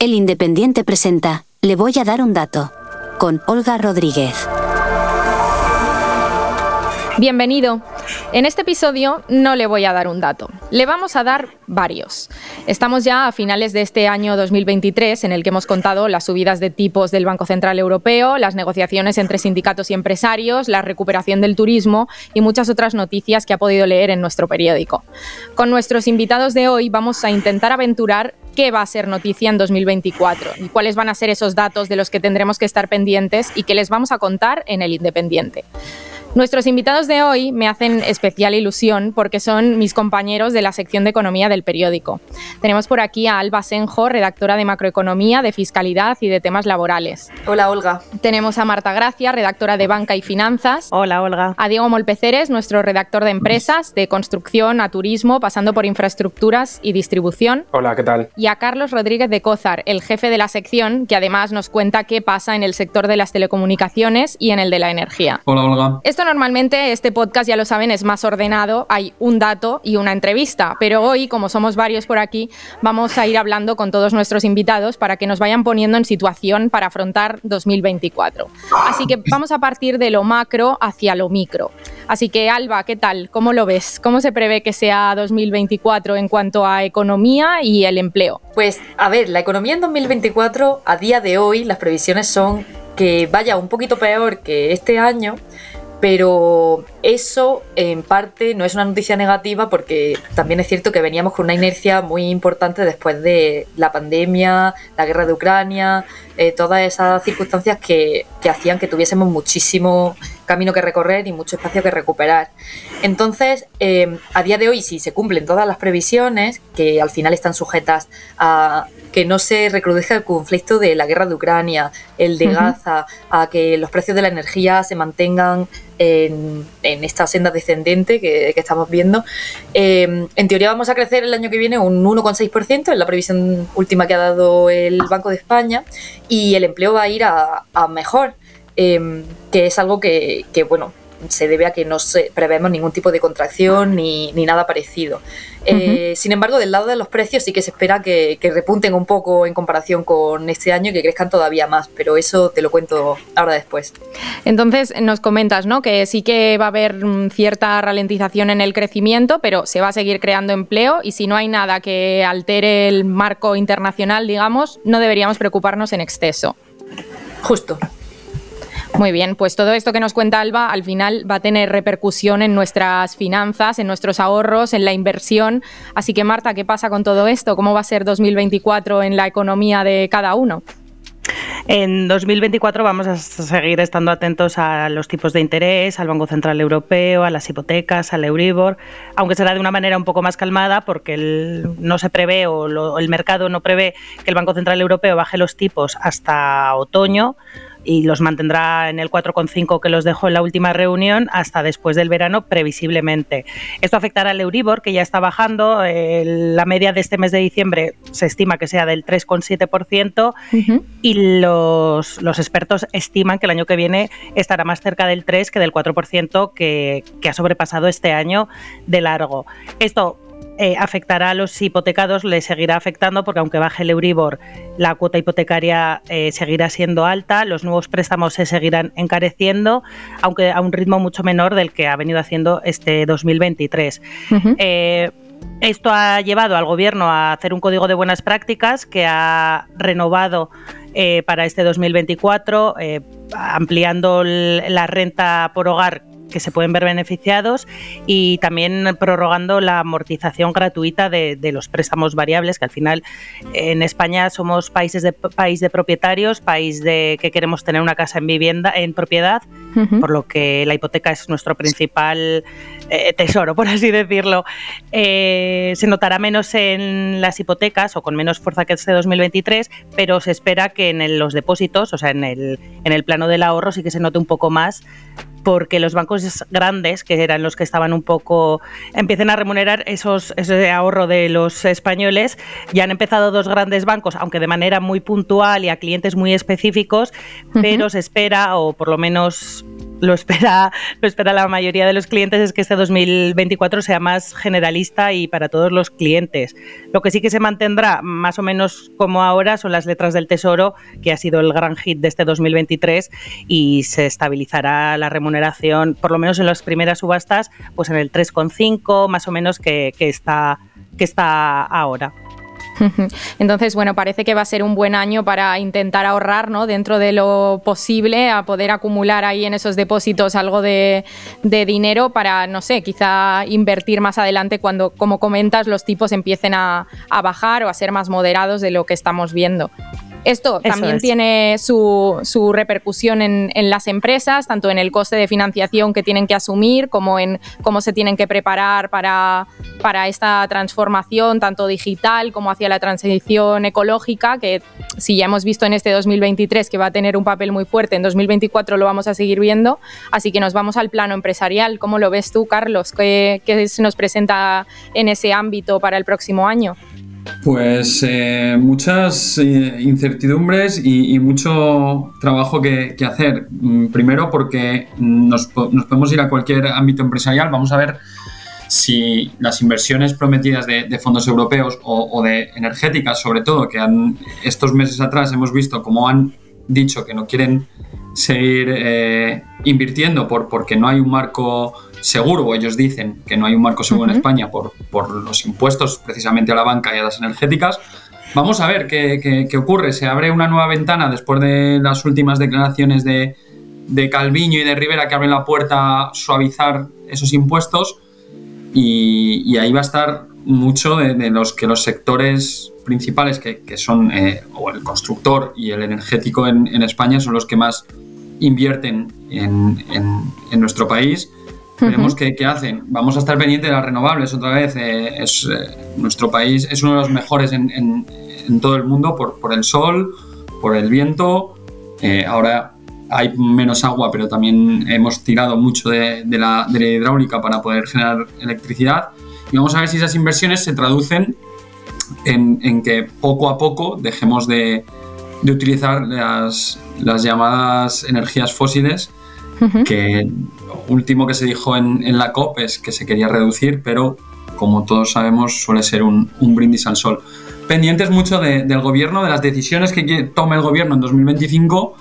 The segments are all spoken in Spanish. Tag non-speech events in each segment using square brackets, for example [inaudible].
El Independiente presenta, le voy a dar un dato, con Olga Rodríguez. Bienvenido. En este episodio no le voy a dar un dato, le vamos a dar varios. Estamos ya a finales de este año 2023 en el que hemos contado las subidas de tipos del Banco Central Europeo, las negociaciones entre sindicatos y empresarios, la recuperación del turismo y muchas otras noticias que ha podido leer en nuestro periódico. Con nuestros invitados de hoy vamos a intentar aventurar qué va a ser noticia en 2024 y cuáles van a ser esos datos de los que tendremos que estar pendientes y que les vamos a contar en el Independiente. Nuestros invitados de hoy me hacen especial ilusión porque son mis compañeros de la sección de economía del periódico. Tenemos por aquí a Alba Senjo, redactora de macroeconomía, de fiscalidad y de temas laborales. Hola, Olga. Tenemos a Marta Gracia, redactora de banca y finanzas. Hola, Olga. A Diego Molpeceres, nuestro redactor de empresas, de construcción a turismo, pasando por infraestructuras y distribución. Hola, ¿qué tal? Y a Carlos Rodríguez de Cózar, el jefe de la sección, que además nos cuenta qué pasa en el sector de las telecomunicaciones y en el de la energía. Hola, Olga normalmente, este podcast ya lo saben, es más ordenado, hay un dato y una entrevista, pero hoy, como somos varios por aquí, vamos a ir hablando con todos nuestros invitados para que nos vayan poniendo en situación para afrontar 2024. Así que vamos a partir de lo macro hacia lo micro. Así que, Alba, ¿qué tal? ¿Cómo lo ves? ¿Cómo se prevé que sea 2024 en cuanto a economía y el empleo? Pues, a ver, la economía en 2024, a día de hoy, las previsiones son que vaya un poquito peor que este año, pero eso en parte no es una noticia negativa porque también es cierto que veníamos con una inercia muy importante después de la pandemia, la guerra de Ucrania, eh, todas esas circunstancias que, hacían que tuviésemos muchísimo camino que recorrer y mucho espacio que recuperar. Entonces, eh, a día de hoy, si se cumplen todas las previsiones, que al final están sujetas a que no se recrudezca el conflicto de la guerra de Ucrania, el de Gaza, a que los precios de la energía se mantengan en, esta senda descendente que, estamos viendo. Eh, en teoría vamos a crecer el año que viene un 1,6%, en la previsión última que ha dado el Banco de España, y el empleo va a ir a, mejor, eh, que es algo que, que, bueno, se debe a que no se prevemos ningún tipo de contracción ni, nada parecido. Eh, sin embargo, del lado de los precios sí que se espera que, repunten un poco en comparación con este año y que crezcan todavía más, pero eso te lo cuento ahora después. Entonces, nos comentas ¿no? que sí que va a haber mm, cierta ralentización en el crecimiento, pero se va a seguir creando empleo y si no hay nada que altere el marco internacional, digamos, no deberíamos preocuparnos en exceso. Justo. Muy bien, pues todo esto que nos cuenta Alba al final va a tener repercusión en nuestras finanzas, en nuestros ahorros, en la inversión. Así que Marta, ¿qué pasa con todo esto? ¿Cómo va a ser 2024 en la economía de cada uno? En 2024 vamos a seguir estando atentos a los tipos de interés, al Banco Central Europeo, a las hipotecas, al Euribor, aunque será de una manera un poco más calmada porque no se prevé o el mercado no prevé que el Banco Central Europeo baje los tipos hasta otoño y los mantendrá en el 4,5 que los dejó en la última reunión hasta después del verano, previsiblemente. Esto afectará al Euribor, que ya está bajando. la media de este mes de diciembre se estima que sea del 3,7% y los, los, expertos estiman que el año que viene estará más cerca del 3 que del 4% que, que ha sobrepasado este año de largo. Esto eh, afectará a los hipotecados, le seguirá afectando porque aunque baje el Euribor, la cuota hipotecaria eh, seguirá siendo alta, los nuevos préstamos se seguirán encareciendo, aunque a un ritmo mucho menor del que ha venido haciendo este 2023. Eh, esto ha llevado al Gobierno a hacer un código de buenas prácticas que ha renovado para este 2024, ampliando la renta por hogar que se pueden ver beneficiados y también prorrogando la amortización gratuita de, los préstamos variables, que al final en España somos países de, país de propietarios, país de que queremos tener una casa en vivienda, en propiedad, por lo que la hipoteca es nuestro principal eh, tesoro, por así decirlo. Eh, se notará menos en las hipotecas o con menos fuerza que este 2023, pero se espera que en los depósitos, o sea, en el, en el plano del ahorro sí que se note un poco más porque los bancos grandes, que eran los que estaban un poco, empiecen a remunerar esos, ese ahorro de los españoles. Ya han empezado dos grandes bancos, aunque de manera muy puntual y a clientes muy específicos, pero se espera, o por lo menos lo espera, lo espera la mayoría de los clientes es que este 2024 sea más generalista y para todos los clientes. Lo que sí que se mantendrá más o menos como ahora son las letras del Tesoro, que ha sido el gran hit de este 2023 y se estabilizará la remuneración, por lo menos en las primeras subastas, pues en el 3,5 más o menos que, está, que está ahora. [laughs] Entonces, bueno, parece que va a ser un buen año para intentar ahorrar, ¿no? Dentro de lo posible, a poder acumular ahí en esos depósitos algo de, dinero para, no sé, quizá invertir más adelante cuando, como comentas, los tipos empiecen a bajar o a ser más moderados de lo que estamos viendo. Esto también tiene su, repercusión en, las empresas, tanto en el coste de financiación que tienen que asumir como en cómo se tienen que preparar para, para esta transformación, tanto digital como hacia la transición ecológica, que si ya hemos visto en este 2023 que va a tener un papel muy fuerte, en 2024 lo vamos a seguir viendo. Así que nos vamos al plano empresarial. ¿Cómo lo ves tú, Carlos? ¿Qué, qué se nos presenta en ese ámbito para el próximo año? Pues eh, muchas eh, incertidumbres y, mucho trabajo que, hacer. Mm, primero porque nos, podemos ir a cualquier ámbito empresarial, vamos a ver si las inversiones prometidas de, fondos europeos o, de energéticas, sobre todo, que estos meses atrás hemos visto cómo han dicho que no quieren seguir eh, invirtiendo por, porque no hay un marco seguro, o ellos dicen que no hay un marco seguro en España por, por, los impuestos precisamente a la banca y a las energéticas. Vamos a ver qué, qué, ocurre. Se abre una nueva ventana después de las últimas declaraciones de, de Calviño y de Rivera que abren la puerta a suavizar esos impuestos y, y ahí va a estar mucho de, los que los sectores principales que, que son eh, o el constructor y el energético en, en, España son los que más invierten en, en nuestro país Veremos qué, hacen. Vamos a estar pendientes de las renovables otra vez. Eh, es, eh, nuestro país es uno de los mejores en, en, todo el mundo por, por, el sol, por el viento. Eh, ahora hay menos agua, pero también hemos tirado mucho de, de, la, de, la, hidráulica para poder generar electricidad. Y vamos a ver si esas inversiones se traducen en, en que poco a poco dejemos de, de utilizar las, las llamadas energías fósiles que lo último que se dijo en, la COP es que se quería reducir, pero como todos sabemos suele ser un, brindis al sol. Pendientes mucho del gobierno, de las decisiones que tome el gobierno en 2025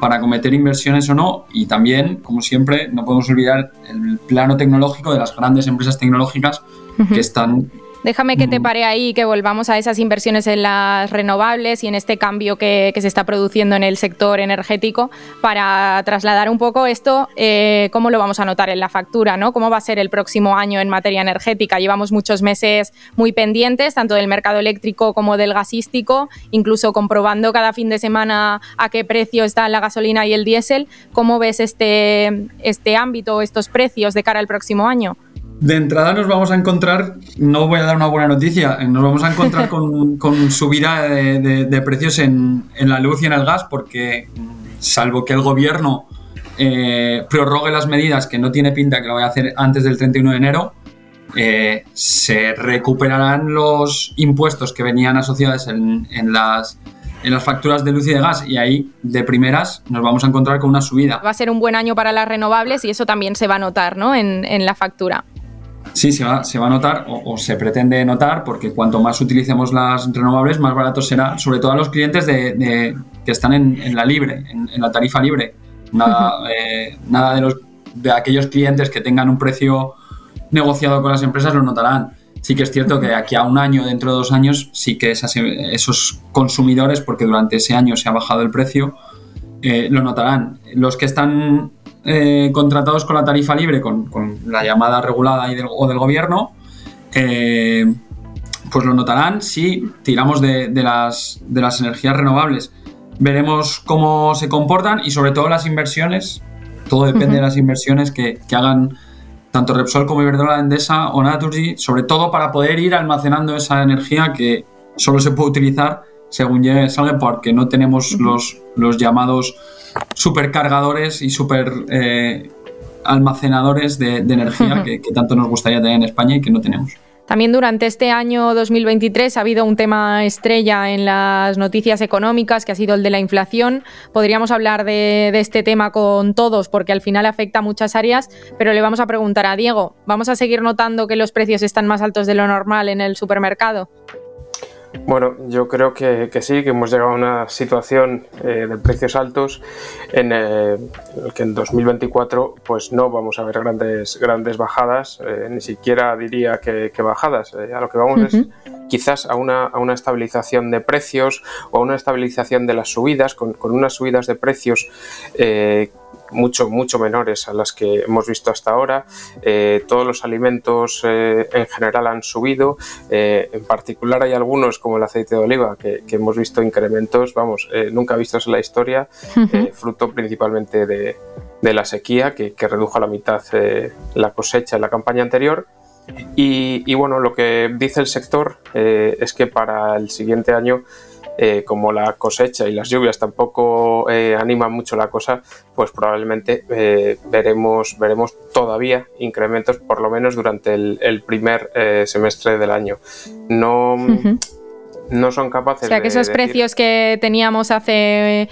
para cometer inversiones o no y también, como siempre, no podemos olvidar el plano tecnológico de las grandes empresas tecnológicas que están Déjame que te pare ahí y que volvamos a esas inversiones en las renovables y en este cambio que, se está produciendo en el sector energético para trasladar un poco esto, eh, cómo lo vamos a notar en la factura, ¿no? ¿Cómo va a ser el próximo año en materia energética? Llevamos muchos meses muy pendientes, tanto del mercado eléctrico como del gasístico, incluso comprobando cada fin de semana a qué precio está la gasolina y el diésel. ¿Cómo ves este, este ámbito, estos precios de cara al próximo año? De entrada nos vamos a encontrar, no voy a dar una buena noticia, nos vamos a encontrar [laughs] con, subida de, precios en, la luz y en el gas porque salvo que el gobierno eh, prorrogue las medidas, que no tiene pinta que lo vaya a hacer antes del 31 de enero, eh, se recuperarán los impuestos que venían asociados en, las, en las facturas de luz y de gas y ahí de primeras nos vamos a encontrar con una subida. Va a ser un buen año para las renovables y eso también se va a notar ¿no? en, en la factura. Sí, se va, se va a notar o, se pretende notar porque cuanto más utilicemos las renovables, más barato será, sobre todo a los clientes de, que están en, la libre, en, la tarifa libre. Nada, eh, nada de, los, de aquellos clientes que tengan un precio negociado con las empresas lo notarán. Sí que es cierto que aquí a un año, dentro de dos años, sí que esos consumidores, porque durante ese año se ha bajado el precio, eh, lo notarán. Los que están eh, contratados con la tarifa libre, con, la llamada regulada y del, o del gobierno, eh, pues lo notarán si tiramos de, las, de las energías renovables. Veremos cómo se comportan y sobre todo las inversiones. Todo depende de las inversiones que, hagan tanto Repsol como Iberdrola, Endesa o Naturgy, sobre todo para poder ir almacenando esa energía que solo se puede utilizar según llegue salga porque no tenemos los, los llamados supercargadores y super eh, almacenadores de, energía que, tanto nos gustaría tener en España y que no tenemos. También durante este año 2023 ha habido un tema estrella en las noticias económicas, que ha sido el de la inflación. Podríamos hablar de, este tema con todos, porque al final afecta a muchas áreas, pero le vamos a preguntar a Diego, ¿vamos a seguir notando que los precios están más altos de lo normal en el supermercado? Bueno, yo creo que, sí, que hemos llegado a una situación eh, de precios altos en el eh, que en 2024 pues no vamos a ver grandes, grandes bajadas, eh, ni siquiera diría que, bajadas. a lo que vamos es quizás a una, a una, estabilización de precios o a una estabilización de las subidas, con, con unas subidas de precios mucho, mucho menores a las que hemos visto hasta ahora. Eh, todos los alimentos eh, en general han subido. Eh, en particular hay algunos, como el aceite de oliva, que, hemos visto incrementos, vamos, nunca vistos en la historia, fruto principalmente de, la sequía, que, redujo a la mitad la cosecha en la campaña anterior. Y, y, bueno, lo que dice el sector es que para el siguiente año eh, como la cosecha y las lluvias tampoco eh, animan mucho la cosa, pues probablemente eh, veremos, veremos todavía incrementos, por lo menos durante el, primer semestre del año. No. No son capaces de. O sea, que esos precios que teníamos hace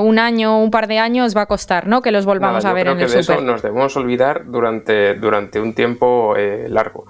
un año, un par de años, va a costar, ¿no? Que los volvamos a ver en el de eso nos debemos olvidar durante, durante un tiempo largo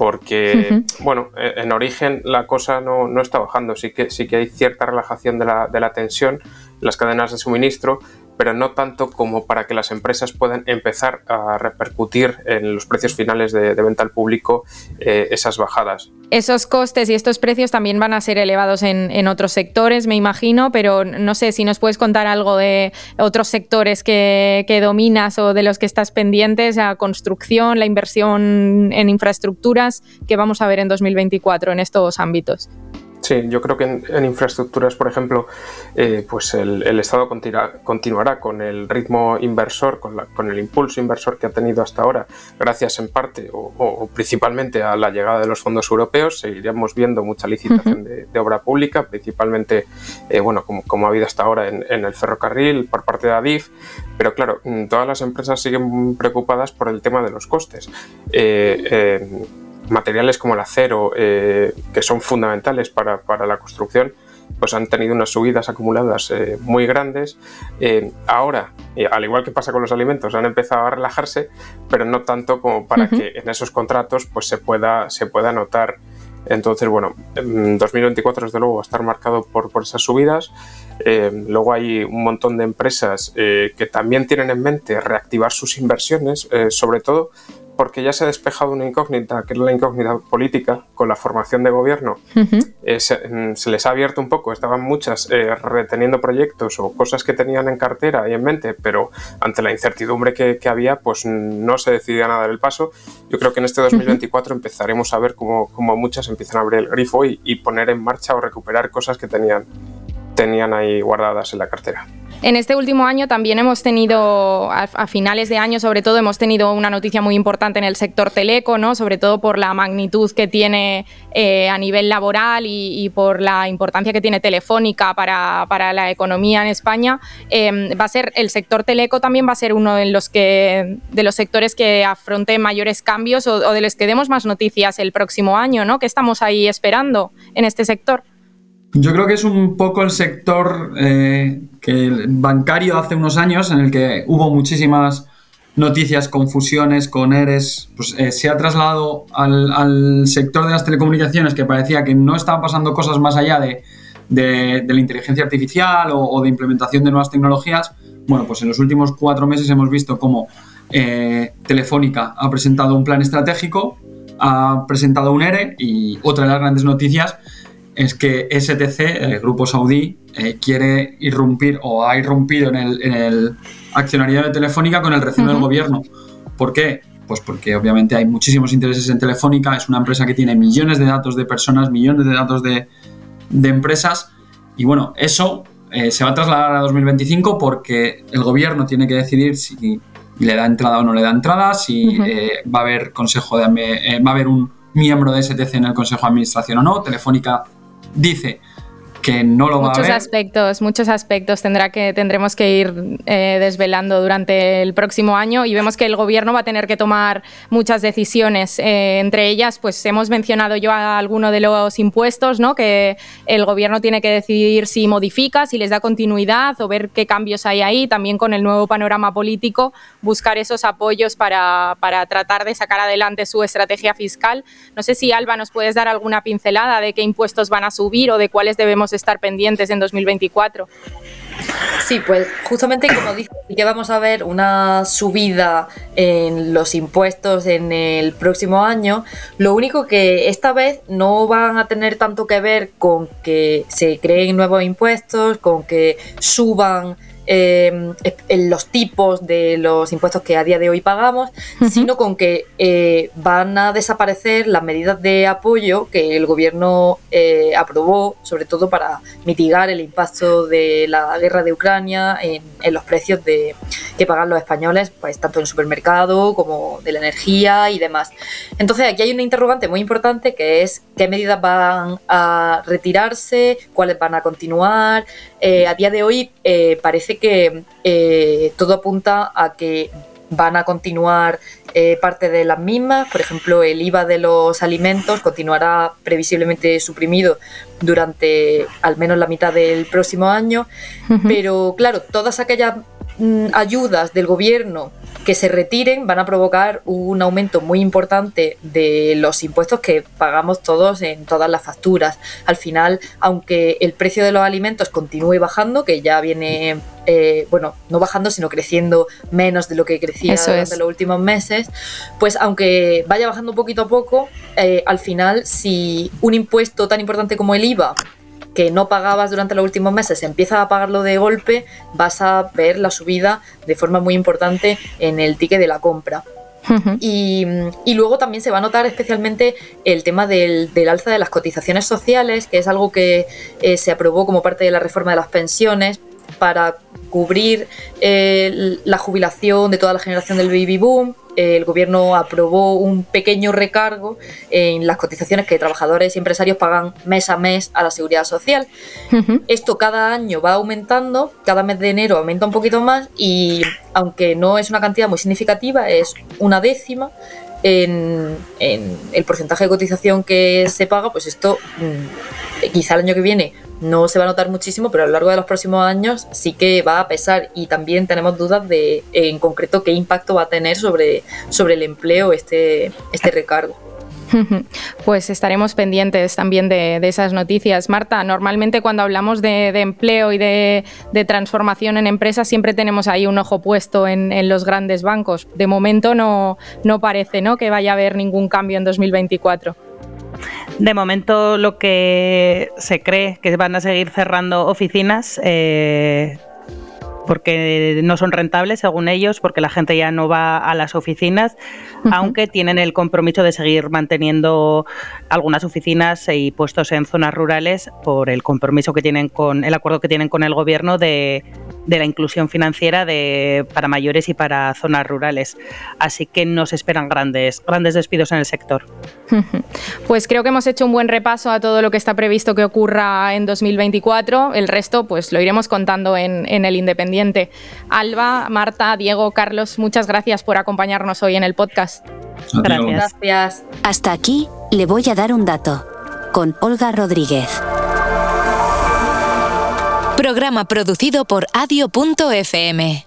porque, bueno, e, en origen la cosa no, no, está bajando, sí que, sí que hay cierta relajación de la, de la tensión en las cadenas de suministro, pero no tanto como para que las empresas puedan empezar a repercutir en los precios finales de, venta al público eh, esas bajadas. Esos costes y estos precios también van a ser elevados en, otros sectores, me imagino, pero no sé si nos puedes contar algo de otros sectores que, que dominas o de los que estás pendientes, la construcción, la inversión en infraestructuras, que vamos a ver en 2024 en estos ámbitos. Sí, yo creo que en, infraestructuras, por ejemplo, eh, pues el, Estado continuará con el ritmo inversor, con, con, el impulso inversor que ha tenido hasta ahora, gracias en parte o, principalmente a la llegada de los fondos europeos. Seguiremos viendo mucha licitación de, obra pública, principalmente, eh, bueno, como, como, ha habido hasta ahora en, el ferrocarril por parte de Adif. Pero claro, mm, todas las empresas siguen preocupadas por el tema de los costes. Eh, materiales como el acero, eh, que son fundamentales para, la construcción, pues han tenido unas subidas acumuladas eh, muy grandes. Eh, ahora, al igual que pasa con los alimentos, han empezado a relajarse, pero no tanto como para que en esos contratos pues, se, pueda, se pueda notar. Entonces, bueno, 2024 desde luego va a estar marcado por, por esas subidas. luego hay un montón de empresas que también tienen en mente reactivar sus inversiones, sobre todo porque ya se ha despejado una incógnita, que es la incógnita política, con la formación de gobierno. Eh, mm, se, les ha abierto un poco, estaban muchas eh, reteniendo proyectos o cosas que tenían en cartera y en mente, pero ante la incertidumbre que, había, pues no se decidían a dar el paso. Yo creo que en este 2024 empezaremos a ver cómo, muchas empiezan a abrir el grifo y, y poner en marcha o recuperar cosas que tenían, tenían ahí guardadas en la cartera. En este último año también hemos tenido, a, finales de año sobre todo, hemos tenido una noticia muy importante en el sector teleco, ¿no? sobre todo por la magnitud que tiene eh, a nivel laboral y, por la importancia que tiene Telefónica para, la economía en España. Em, va a ser el sector teleco también va a ser uno de los, que, de los sectores que afronte mayores cambios o, o de los que demos más noticias el próximo año, ¿no? ¿Qué estamos ahí esperando en este sector? Yo creo que es un poco el sector eh, bancario hace unos años, en el que hubo muchísimas noticias, confusiones con ERES, pues eh, se ha trasladado al, sector de las telecomunicaciones que parecía que no estaban pasando cosas más allá de, la inteligencia artificial o, de implementación de nuevas tecnologías. Bueno, pues en los últimos cuatro meses hemos visto cómo eh, Telefónica ha presentado un plan estratégico, ha presentado un ERE y otra de las grandes noticias es que STC, el grupo saudí, eh, quiere irrumpir o ha irrumpido en el, accionariado de Telefónica con el recibo del gobierno. ¿Por qué? Pues porque obviamente hay muchísimos intereses en Telefónica, es una empresa que tiene millones de datos de personas, millones de datos de, empresas y bueno, eso eh, se va a trasladar a 2025 porque el gobierno tiene que decidir si le da entrada o no le da entrada, si eh, va a haber consejo de va a haber un miembro de STC en el consejo de administración o no. Telefónica dice que no lo va a Muchos ver. aspectos, muchos aspectos tendrá que, tendremos que ir eh, desvelando durante el próximo año y vemos que el gobierno va a tener que tomar muchas decisiones. Eh, entre ellas, pues hemos mencionado yo a alguno de los impuestos, ¿no? Que el gobierno tiene que decidir si modifica, si les da continuidad o ver qué cambios hay ahí. También con el nuevo panorama político, buscar esos apoyos para, para tratar de sacar adelante su estrategia fiscal. No sé si Alba nos puedes dar alguna pincelada de qué impuestos van a subir o de cuáles debemos estar pendientes en 2024. Sí, pues justamente como dices, sí que vamos a ver una subida en los impuestos en el próximo año. Lo único que esta vez no van a tener tanto que ver con que se creen nuevos impuestos, con que suban eh, los tipos de los impuestos que a día de hoy pagamos, uh -huh. sino con que eh, van a desaparecer las medidas de apoyo que el gobierno eh, aprobó, sobre todo para mitigar el impacto de la guerra de Ucrania en, en los precios de, que pagan los españoles, pues tanto en el supermercado como de la energía y demás. Entonces aquí hay una interrogante muy importante que es qué medidas van a retirarse, cuáles van a continuar. Eh, a día de hoy parece que eh, todo apunta a que van a continuar eh, parte de las mismas. Por ejemplo, el IVA de los alimentos continuará previsiblemente suprimido durante al menos la mitad del próximo año. Uh -huh. Pero claro, todas aquellas mm, ayudas del gobierno que se retiren van a provocar un aumento muy importante de los impuestos que pagamos todos en todas las facturas. Al final, aunque el precio de los alimentos continúe bajando, que ya viene, eh, bueno, no bajando, sino creciendo menos de lo que crecía Eso durante es. los últimos meses, pues aunque vaya bajando poquito a poco, eh, al final, si un impuesto tan importante como el IVA que no pagabas durante los últimos meses, empiezas a pagarlo de golpe, vas a ver la subida de forma muy importante en el ticket de la compra. Uh -huh. y, y, luego también se va a notar especialmente el tema del, del alza de las cotizaciones sociales, que es algo que eh, se aprobó como parte de la reforma de las pensiones para cubrir eh, la jubilación de toda la generación del baby boom. Eh, el gobierno aprobó un pequeño recargo en las cotizaciones que trabajadores y empresarios pagan mes a mes a la seguridad social. Uh -huh. Esto cada año va aumentando, cada mes de enero aumenta un poquito más y aunque no es una cantidad muy significativa, es una décima. En, en el porcentaje de cotización que se paga, pues esto mmm, quizá el año que viene no se va a notar muchísimo, pero a lo largo de los próximos años sí que va a pesar y también tenemos dudas de en concreto qué impacto va a tener sobre, sobre el empleo este, este recargo. [laughs] Pues estaremos pendientes también de, de, esas noticias. Marta, normalmente cuando hablamos de, empleo y de, de, transformación en empresas siempre tenemos ahí un ojo puesto en, en, los grandes bancos. De momento no, no parece ¿no? que vaya a haber ningún cambio en 2024. De momento lo que se cree que van a seguir cerrando oficinas eh, porque no son rentables según ellos, porque la gente ya no va a las oficinas, uh -huh. aunque tienen el compromiso de seguir manteniendo algunas oficinas y puestos en zonas rurales por el compromiso que tienen con el acuerdo que tienen con el gobierno de, de la inclusión financiera de, para mayores y para zonas rurales. Así que nos esperan grandes, grandes despidos en el sector. [laughs] Pues creo que hemos hecho un buen repaso a todo lo que está previsto que ocurra en 2024. El resto, pues lo iremos contando en, en el Independiente. Alba, Marta, Diego, Carlos, muchas gracias por acompañarnos hoy en el podcast. Gracias. gracias. Hasta aquí le voy a dar un dato. Con Olga Rodríguez. Programa producido por adio.fm.